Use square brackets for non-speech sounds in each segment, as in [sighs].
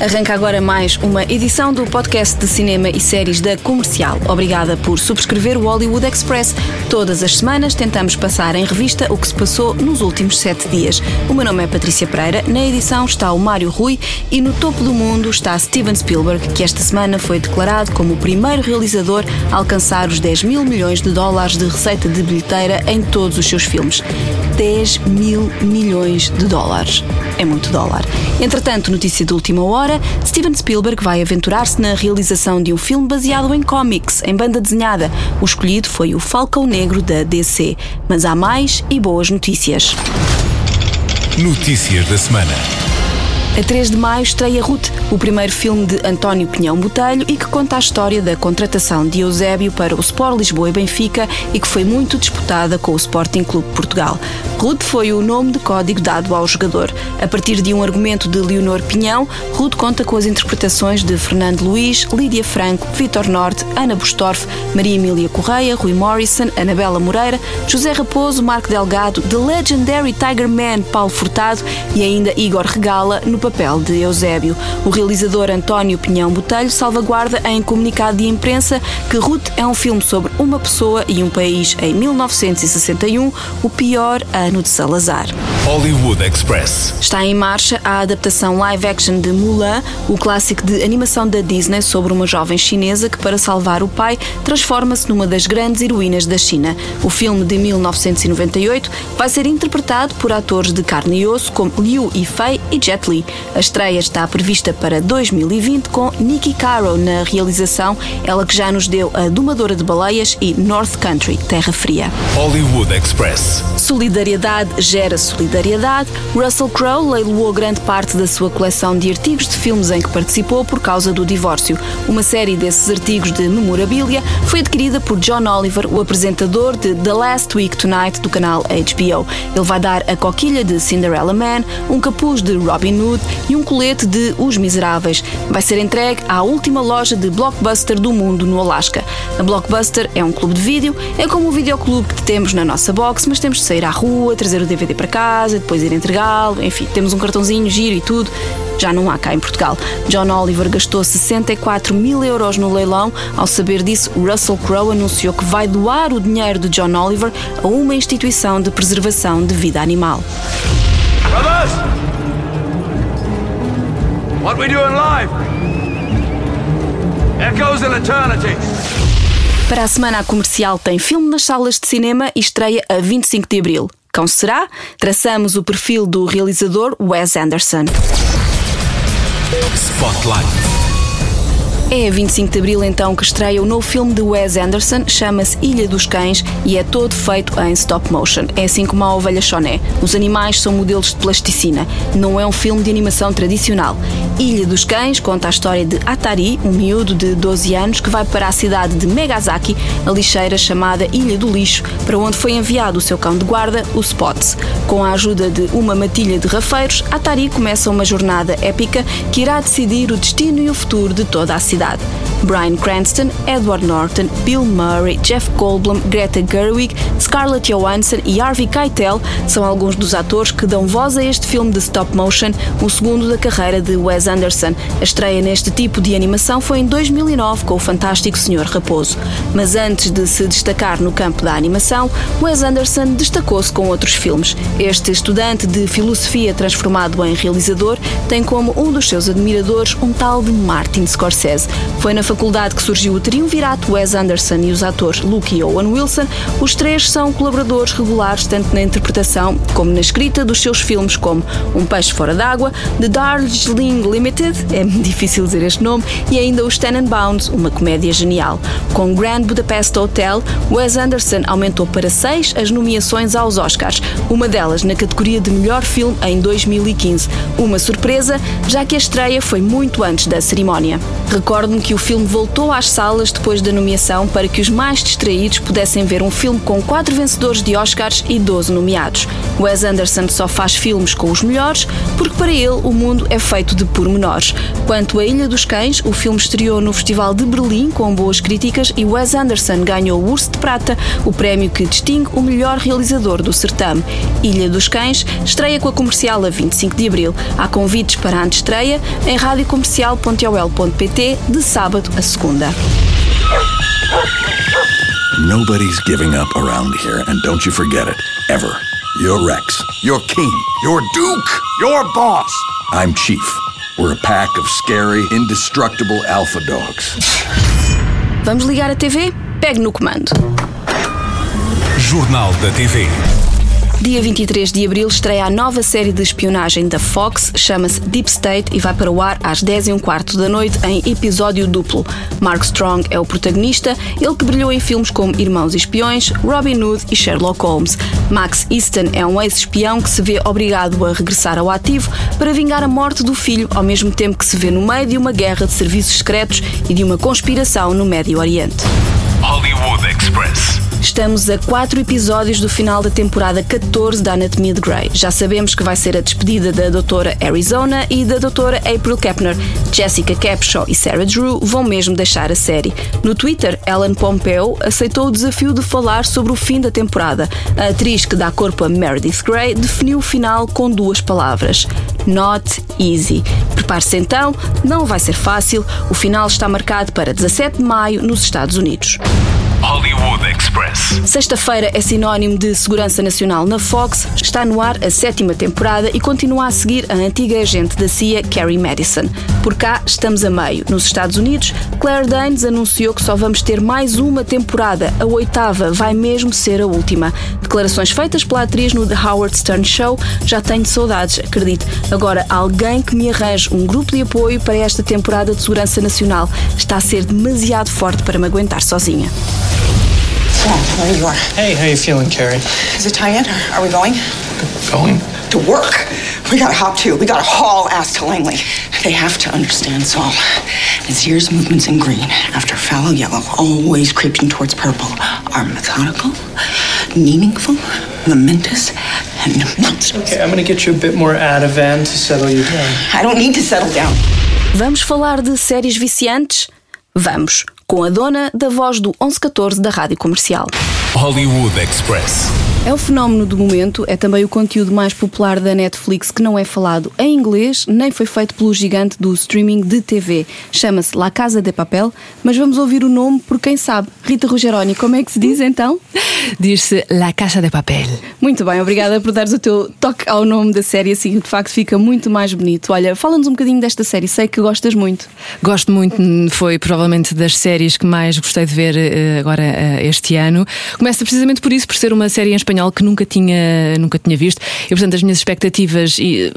Arranca agora mais uma edição do podcast de cinema e séries da Comercial. Obrigada por subscrever o Hollywood Express. Todas as semanas tentamos passar em revista o que se passou nos últimos sete dias. O meu nome é Patrícia Pereira, na edição está o Mário Rui e no topo do mundo está Steven Spielberg, que esta semana foi declarado como o primeiro realizador a alcançar os 10 mil milhões de dólares de receita de bilheteira em todos os seus filmes. 10 mil milhões de dólares. É muito dólar. Entretanto, notícia de última hora: Steven Spielberg vai aventurar-se na realização de um filme baseado em cómics, em banda desenhada. O escolhido foi o Falcão Negro da DC. Mas há mais e boas notícias. Notícias da semana. A 3 de maio estreia Ruth, o primeiro filme de António Pinhão Botelho e que conta a história da contratação de Eusébio para o Sport Lisboa e Benfica e que foi muito disputada com o Sporting Clube Portugal. Ruth foi o nome de código dado ao jogador. A partir de um argumento de Leonor Pinhão, Ruth conta com as interpretações de Fernando Luiz, Lídia Franco, Vitor Norte, Ana Bustorff, Maria Emília Correia, Rui Morrison, Anabela Moreira, José Raposo, Marco Delgado, The Legendary Tiger Man Paulo Furtado e ainda Igor Regala no papel de Eusébio. O realizador António Pinhão Botelho salvaguarda em comunicado de imprensa que Ruth é um filme sobre uma pessoa e um país em 1961, o pior ano de Salazar. Hollywood Express. Está em marcha a adaptação live action de Mulan, o clássico de animação da Disney sobre uma jovem chinesa que, para salvar o pai, transforma-se numa das grandes heroínas da China. O filme de 1998 vai ser interpretado por atores de carne e osso como Liu Yifei e Jet Li. A estreia está prevista para 2020 com Nikki Caro na realização, ela que já nos deu a Domadora de Baleias e North Country, Terra Fria. Hollywood Express. Solidariedade gera solidariedade. Russell Crowe leiloou grande parte da sua coleção de artigos de filmes em que participou por causa do divórcio. Uma série desses artigos de memorabilia foi adquirida por John Oliver, o apresentador de The Last Week Tonight do canal HBO. Ele vai dar a coquilha de Cinderella Man, um capuz de Robin Hood e um colete de Os Miseráveis. Vai ser entregue à última loja de blockbuster do mundo no Alasca. A Blockbuster é um clube de vídeo, é como o videoclube que temos na nossa box, mas temos de sair à rua, trazer o DVD para casa, depois ir entregá-lo, enfim, temos um cartãozinho, giro e tudo. Já não há cá em Portugal. John Oliver gastou 64 mil euros no leilão. Ao saber disso, Russell Crowe anunciou que vai doar o dinheiro de John Oliver a uma instituição de preservação de vida animal. Brothers! What we doing live? Echoes in eternity. Para a semana a comercial tem filme nas salas de cinema e estreia a 25 de abril. Cão será? Traçamos o perfil do realizador Wes Anderson. Spotlight. É a 25 de Abril então que estreia o novo filme de Wes Anderson, chama-se Ilha dos Cães e é todo feito em stop motion. É assim como a ovelha Choné. Os animais são modelos de plasticina. Não é um filme de animação tradicional. Ilha dos Cães conta a história de Atari, um miúdo de 12 anos que vai para a cidade de Megazaki, a lixeira chamada Ilha do Lixo, para onde foi enviado o seu cão de guarda, o Spots. Com a ajuda de uma matilha de rafeiros, Atari começa uma jornada épica que irá decidir o destino e o futuro de toda a cidade Bryan Cranston, Edward Norton, Bill Murray, Jeff Goldblum, Greta Gerwig, Scarlett Johansson e Harvey Keitel são alguns dos atores que dão voz a este filme de stop motion, o segundo da carreira de Wes Anderson. A estreia neste tipo de animação foi em 2009 com o fantástico Sr. Raposo. Mas antes de se destacar no campo da animação, Wes Anderson destacou-se com outros filmes. Este estudante de filosofia transformado em realizador tem como um dos seus admiradores um tal de Martin Scorsese. Foi na faculdade que surgiu o triunvirato Wes Anderson e os atores Luke e Owen Wilson. Os três são colaboradores regulares tanto na interpretação como na escrita dos seus filmes, como Um Peixe Fora d'Água, The Darjeeling Limited, é difícil dizer este nome, e ainda os Tenenbaums, uma comédia genial. Com Grand Budapest Hotel, Wes Anderson aumentou para seis as nomeações aos Oscars, uma delas na categoria de melhor filme em 2015. Uma surpresa, já que a estreia foi muito antes da cerimónia. Recordo Recordo-me que o filme voltou às salas depois da nomeação para que os mais distraídos pudessem ver um filme com quatro vencedores de Oscars e 12 nomeados. Wes Anderson só faz filmes com os melhores porque para ele o mundo é feito de pormenores. Quanto a Ilha dos Cães, o filme estreou no Festival de Berlim com boas críticas e Wes Anderson ganhou o Urso de Prata, o prémio que distingue o melhor realizador do certame. Ilha dos Cães estreia com a comercial a 25 de abril. Há convites para a antestreia em radiocomercial.ol.pt de sábado a segunda. Nobody's giving up around here, and don't you forget it, ever. You're Rex. You're king. You're duke. You're boss. I'm Chief. We're a pack of scary, indestructible alpha dogs. Vamos ligar a TV? Pegue no comando. Jornal da TV. Dia 23 de abril estreia a nova série de espionagem da Fox, chama-se Deep State e vai para o ar às 10 e um quarto da noite em episódio duplo. Mark Strong é o protagonista, ele que brilhou em filmes como Irmãos e Espiões, Robin Hood e Sherlock Holmes. Max Easton é um ex-espião que se vê obrigado a regressar ao ativo para vingar a morte do filho, ao mesmo tempo que se vê no meio de uma guerra de serviços secretos e de uma conspiração no Médio Oriente. Hollywood Express. Estamos a quatro episódios do final da temporada 14 da Anatomia de Grey. Já sabemos que vai ser a despedida da doutora Arizona e da doutora April Kepner. Jessica Capshaw e Sarah Drew vão mesmo deixar a série. No Twitter, Ellen Pompeo aceitou o desafio de falar sobre o fim da temporada. A atriz que dá corpo a Meredith Grey definiu o final com duas palavras: Not easy. Prepare-se então, não vai ser fácil. O final está marcado para 17 de maio nos Estados Unidos. Hollywood Express. Sexta-feira é sinónimo de segurança nacional na Fox, está no ar a sétima temporada e continua a seguir a antiga agente da CIA, Carrie Madison. Por cá, estamos a meio. Nos Estados Unidos, Claire Danes anunciou que só vamos ter mais uma temporada. A oitava vai mesmo ser a última. Declarações feitas pela atriz no The Howard Stern Show. Já tenho saudades, acredite. Agora, alguém que me arranje um grupo de apoio para esta temporada de segurança nacional. Está a ser demasiado forte para me aguentar sozinha. Well, there you are. Hey, how you feeling, Carrie? Is it tie-in? Are we going? Going? To work. We gotta hop to. We gotta haul ass to Langley. They have to understand Saul. Nazir's movements in green after fallow yellow, always creeping towards purple, are methodical, meaningful, momentous, and monstrous. Okay, I'm gonna get you a bit more Ativan to settle you down. I don't need to settle down. Vamos falar de séries viciantes? Vamos, com a dona da voz do 1114 da Rádio Comercial. Hollywood Express. É o fenómeno do momento, é também o conteúdo mais popular da Netflix que não é falado em inglês, nem foi feito pelo gigante do streaming de TV. Chama-se La Casa de Papel, mas vamos ouvir o nome por quem sabe. Rita Rogeroni, como é que se diz então? [laughs] Diz-se La Casa de Papel. Muito bem, obrigada por dares o teu toque ao nome da série, assim de facto fica muito mais bonito. Olha, fala-nos um bocadinho desta série, sei que gostas muito. Gosto muito, foi provavelmente das séries que mais gostei de ver eh, agora eh, este ano. Começa precisamente por isso, por ser uma série em espanhol que nunca tinha, nunca tinha visto. E portanto as minhas expectativas, e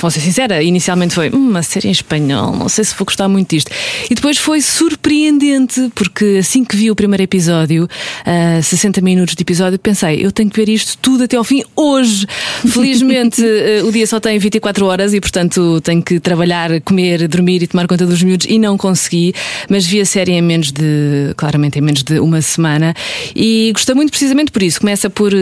vou ser sincera, inicialmente foi "Hum, uma série em espanhol, não sei se vou gostar muito disto. E depois foi surpreendente, porque assim que vi o primeiro episódio, ah, 60 minutos de episódio, pensei, eu tenho que ver isto tudo até ao fim hoje. [laughs] Felizmente eh, o dia só tem 24 horas e portanto tenho que trabalhar, comer, dormir e tomar conta dos miúdos e não consegui, mas vi a série em menos de, claramente em menos de uma semana e gostei muito precisamente por isso. Começa por,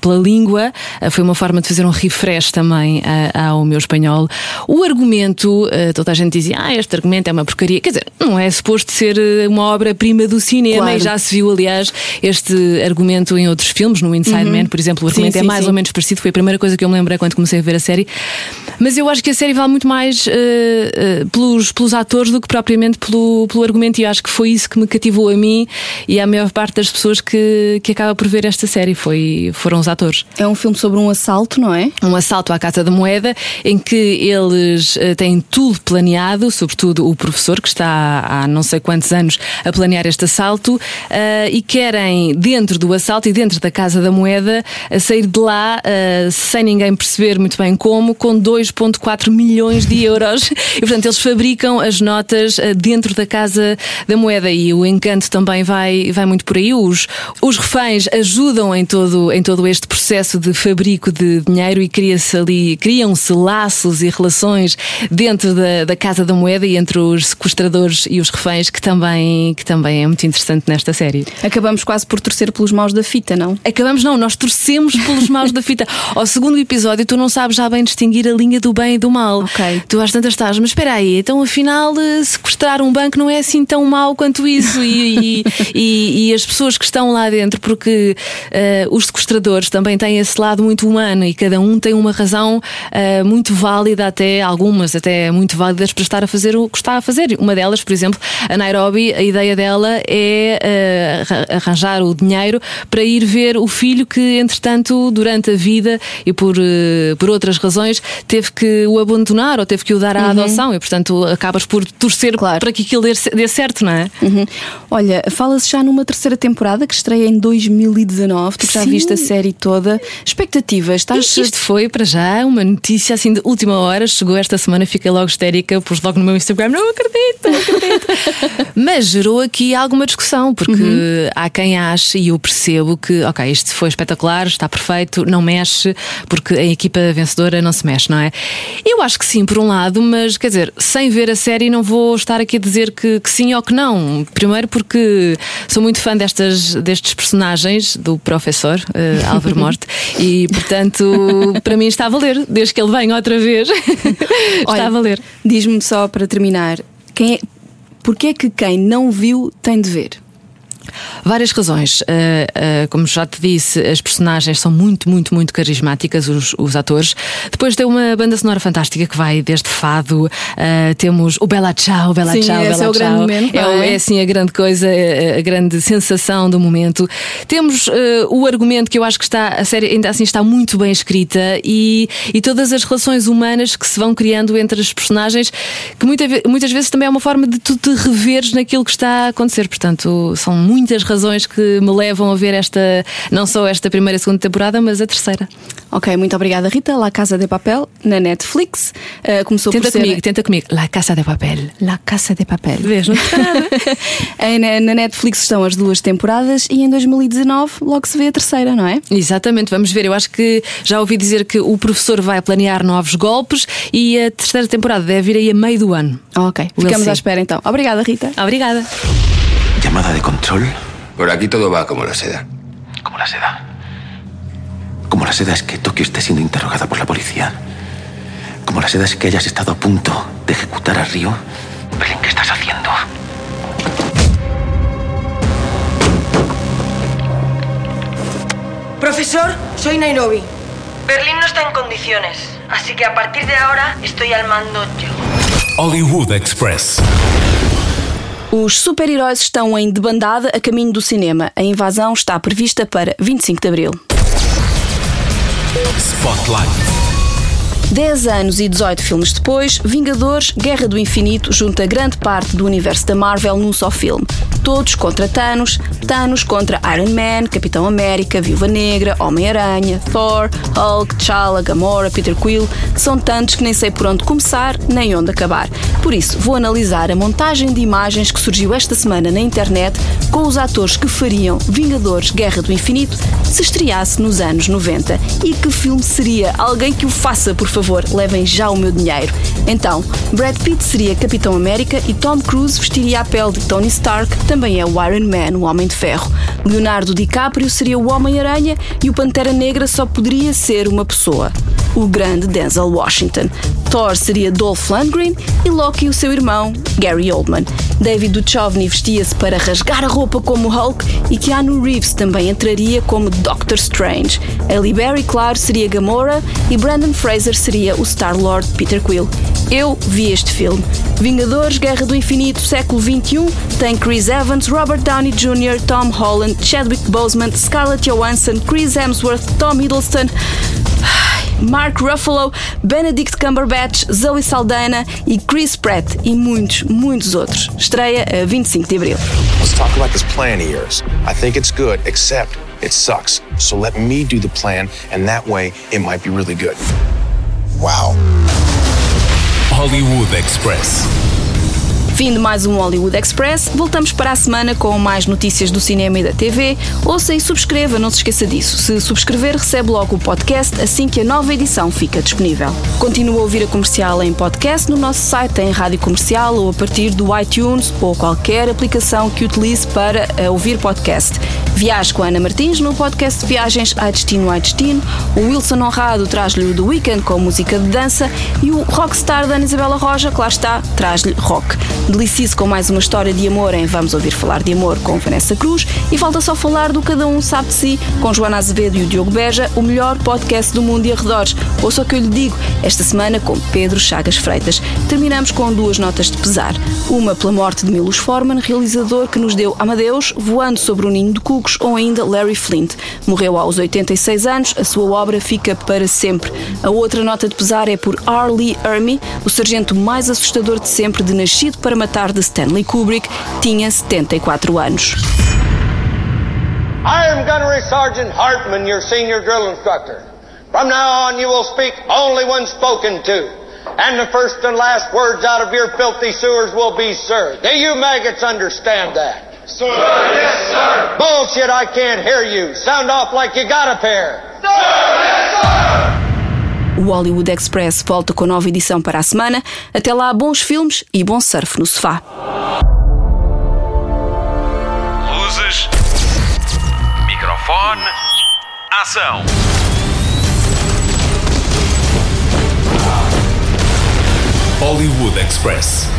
pela língua, eh, foi uma forma de fazer um refresh também ah, ao meu espanhol. O argumento, eh, toda a gente dizia, ah, este argumento é uma porcaria. Quer dizer, não é suposto ser uma obra-prima do cinema Claro. e já se viu, aliás, este argumento em outros filmes, no Inside Man, por exemplo, o Sim, argumento é sim, mais sim. ou menos parecido, foi a primeira coisa que eu me lembrei quando comecei a ver a série. Mas eu acho que a série vale muito mais eh, eh, pelos, pelos atores do que propriamente pelo, pelo argumento, e acho que foi isso que me cativou a mim e à maior parte das pessoas que, que acaba por ver esta série foi, foram os atores. É um filme sobre um assalto, não é? Um assalto à Casa da Moeda em que eles eh, têm tudo planeado, sobretudo o professor, que está há, não sei quantos anos a planear este assalto, eh, e querem, dentro do assalto e dentro da Casa da Moeda, a sair de lá eh, sem ninguém perceber muito bem como, com 2,4 milhões de euros. [laughs] E portanto eles fabricam as notas eh, dentro da Casa da Moeda e o encanto também vai, vai muito por aí. Os, os reféns ajudam em todo, em todo este processo de fabrico de dinheiro e cria-se ali, criam-se laços e relações dentro da, da Casa da Moeda e entre os sequestradores e os reféns, que também, que também é muito interessante nesta série. Acabamos quase por torcer pelos maus da fita, não? Acabamos, não, nós torcemos pelos maus da fita. [laughs] Ao segundo episódio, tu não sabes já bem distinguir a linha do bem e do mal. Ok. Tu às tantas estás, mas espera aí, então afinal, eh, sequestrar um banco não é assim tão mau quanto isso. E, e, e- e as pessoas que estão lá dentro, porque eh, os sequestradores também têm esse lado muito humano e cada um tem uma razão eh, muito válida, até algumas até muito válidas para estar a fazer o que está a fazer. Uma delas, por exemplo, a Nairobi, a ideia dela é arra- arranjar o dinheiro para ir ver o filho que, entretanto, durante a vida e por, eh, por outras razões, teve que o abandonar ou teve que o dar à adoção e, portanto, acabas por torcer Claro. para que aquilo dê, dê certo, não é? Uhum. Olha, fala-se já numa terceira temporada que estreia em 2019. Tu já Sim. viste a série toda. Expectativas? Estás. Isto foi para já uma notícia assim de última hora. Chegou esta semana, fiquei logo histérica, pus logo no meu Instagram. Não acredito, não acredito. [laughs] Mas gerou aqui alguma discussão, porque há quem ache, e eu percebo que, ok, isto foi espetacular, está perfeito, não mexe, porque a equipa vencedora não se mexe, não é? Eu acho que sim, por um lado, mas quer dizer, sem ver a série, não vou estar aqui a dizer que, que sim ou que não. Primeiro, porque sou muito fã destas, destes personagens do professor eh, Álvaro [laughs] Morte e, portanto, para mim está a valer, desde que ele venha outra vez. [laughs] está Olha, a valer. Diz-me só para terminar: quem é... porquê é que quem não viu tem de ver? Várias razões. Uh, uh, como já te disse, as personagens são muito, muito, muito carismáticas, os, os atores. Depois tem uma banda sonora fantástica que vai desde fado. uh, temos o Bela Tchau, Bela Sim, Tchau, Bela é o grande Tchau. momento, É, é? é assim a grande coisa, a, grande sensação do momento. Temos o argumento que eu acho que está, a série ainda assim está muito bem escrita e, e todas as relações humanas que se vão criando entre as personagens, que muita muitas vezes também é uma forma de tu te reveres naquilo que está a acontecer. Portanto, são muitas razões que me levam a ver esta, não só esta primeira e segunda temporada, mas a terceira. Ok, muito obrigada, Rita. La Casa de Papel, na Netflix. Uh, começou Tenta por ser. comigo, tenta comigo. La Casa de Papel. La Casa de Papel. Vês, não [laughs] na, na Netflix estão as duas temporadas e em 2019 logo se vê a terceira, não é? Exatamente, vamos ver. Eu acho que já ouvi dizer que o professor vai planear novos golpes e a terceira temporada deve vir aí a meio do ano. Ok, ficamos à espera então. Obrigada, Rita. Obrigada. Llamada de control. Por aquí todo va como la seda. Como la seda. Como la seda es que Tokio esté siendo interrogada por la policía. Como la seda es que hayas estado a punto de ejecutar a Río. Belén, ¿qué estás haciendo? Profesor, soy Nairobi. Berlín no está en condiciones, así que a partir de ahora estoy al mando yo. Hollywood Express. Os super-heróis estão em debandada a caminho do cinema. A invasão está prevista para 25 de abril. Spotlight. 10 anos e 18 filmes depois, Vingadores Guerra do Infinito junta grande parte do universo da Marvel num só filme. Todos contra Thanos, Thanos contra Iron Man, Capitão América, Viúva Negra, Homem-Aranha, Thor, Hulk, T'Challa, Gamora, Peter Quill. São tantos que nem sei por onde começar nem onde acabar. Por isso, vou analisar a montagem de imagens que surgiu esta semana na internet com os atores que fariam Vingadores Guerra do Infinito se estreasse nos anos 90. E que filme seria? Alguém que o faça, por favor, levem já o meu dinheiro. Então, Brad Pitt seria Capitão América e Tom Cruise vestiria a pele de Tony Stark, também é o Iron Man, o Homem de Ferro. Leonardo DiCaprio seria o Homem-Aranha e o Pantera Negra só poderia ser uma pessoa. O grande Denzel Washington. Thor seria Dolph Lundgren e Loki o seu irmão, Gary Oldman. David Duchovny vestia-se para rasgar a roupa como Hulk e Keanu Reeves também entraria como Doctor Strange. Halle Berry, claro, seria Gamora e Brandon Fraser seria o Star-Lord Peter Quill. Eu vi este filme. Vingadores, Guerra do Infinito, século XXI, tem Chris Evans, Robert Downey Jr., Tom Holland, Chadwick Boseman, Scarlett Johansson, Chris Hemsworth, Tom Hiddleston, [sighs] Mark Ruffalo, Benedict Cumberbatch, Zoe Saldana e Chris Pratt e muitos, muitos outros. Estreia a 25 de abril. Let's talk about this plan of yours. I think it's good, except it sucks. So let me do the plan, and that way it might be really good. Wow. Hollywood Express. Fim de mais um Hollywood Express. Voltamos para a semana com mais notícias do cinema e da TV. Ouça e subscreva, não se esqueça disso. Se subscrever, recebe logo o podcast assim que a nova edição fica disponível. Continua a ouvir a comercial em podcast no nosso site em Rádio Comercial ou a partir do iTunes ou qualquer aplicação que utilize para eh, ouvir podcast. Viaje com Ana Martins no podcast viagens a destino a destino. O Wilson Honrado traz-lhe o The Weekend com música de dança e o Rockstar da Ana Isabela Roja, claro está, traz-lhe rock. Delicie-se com mais uma história de amor em Vamos Ouvir Falar de Amor com Vanessa Cruz e falta só falar do Cada Um Sabe de Si com Joana Azevedo e o Diogo Beja, o melhor podcast do mundo e arredores. Ouça o que eu lhe digo, esta semana com Pedro Chagas Freitas. Terminamos com duas notas de pesar. Uma pela morte de Milos Forman, realizador que nos deu Amadeus, voando sobre o ninho de cucos, ou ainda Larry Flint. Morreu aos 86 anos, a sua obra fica para sempre. A outra nota de pesar é por R. Lee Ermey, o sargento mais assustador de sempre de Nascido para Matar de Stanley Kubrick, tinha 74 anos. I am Gunnery Sergeant Hartman, your senior drill instructor. From now on, you will speak only when spoken to. And the first and last words out of your filthy sewers will be, sir. Do you maggots understand that? Sir, yes, sir. Bullshit, I can't hear you. Sound off like you got a pair. Sir, yes, sir. O Hollywood Express volta com nova edição para a semana. Até lá, bons filmes e bom surf no sofá. Luzes. Microfone. Ação. Hollywood Express.